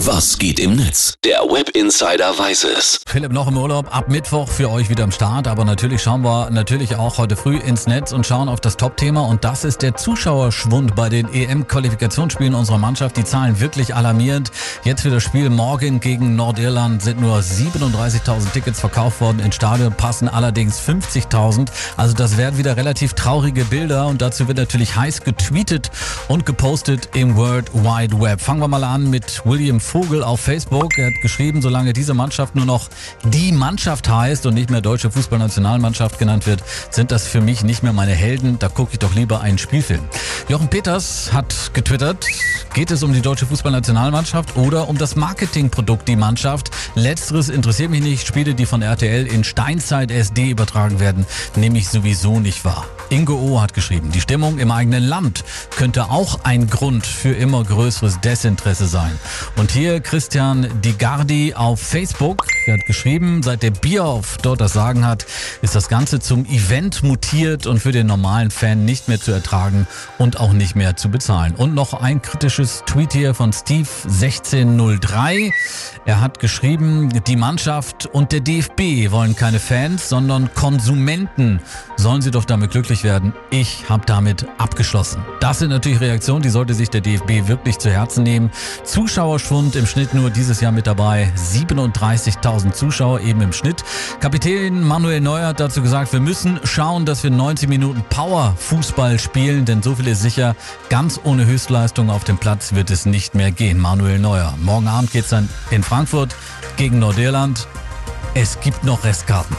Was geht im Netz? Der Web Insider weiß es. Philipp noch im Urlaub, ab Mittwoch für euch wieder am Start, aber natürlich schauen wir natürlich auch heute früh ins Netz und schauen auf das Top-Thema und das ist der Zuschauerschwund bei den EM-Qualifikationsspielen unserer Mannschaft. Die Zahlen wirklich alarmierend. Jetzt für das Spiel morgen gegen Nordirland sind nur 37.000 Tickets verkauft worden. Ins Stadion passen allerdings 50.000. Also das werden wieder relativ traurige Bilder und dazu wird natürlich heiß getweetet und gepostet im World Wide Web. Fangen wir mal an mit William Vogel auf Facebook. Er hat geschrieben, solange diese Mannschaft nur noch die Mannschaft heißt und nicht mehr deutsche Fußballnationalmannschaft genannt wird, sind das für mich nicht mehr meine Helden. Da gucke ich doch lieber einen Spielfilm. Jochen Peters hat getwittert, geht es um die deutsche Fußballnationalmannschaft oder um das Marketingprodukt, die Mannschaft? Letzteres interessiert mich nicht. Spiele, die von RTL in Steinzeit SD übertragen werden, nehme ich sowieso nicht wahr. Ingo O. hat geschrieben, die Stimmung im eigenen Land könnte auch ein Grund für immer größeres Desinteresse sein. Und hier Christian Digardi auf Facebook, hat geschrieben, seit der Bierhoff dort das Sagen hat, ist das Ganze zum Event mutiert und für den normalen Fan nicht mehr zu ertragen und auch nicht mehr zu bezahlen. Und noch ein kritisches Tweet hier von Steve 1603. Er hat geschrieben, die Mannschaft und der DFB wollen keine Fans, sondern Konsumenten. Sollen sie doch damit glücklich werden. Ich habe damit abgeschlossen. Das sind natürlich Reaktionen, die sollte sich der DFB wirklich zu Herzen nehmen. Zuschauerschwund im Schnitt nur dieses Jahr mit dabei. 37.000 Zuschauer eben im Schnitt. Kapitän Manuel Neuer hat dazu gesagt, wir müssen schauen, dass wir 90 Minuten Power-Fußball spielen, denn so viel ist sicher, ganz ohne Höchstleistung auf dem Platz wird es nicht mehr gehen. Manuel Neuer. Morgen Abend geht's dann in Frankfurt gegen Nordirland. Es gibt noch Restkarten.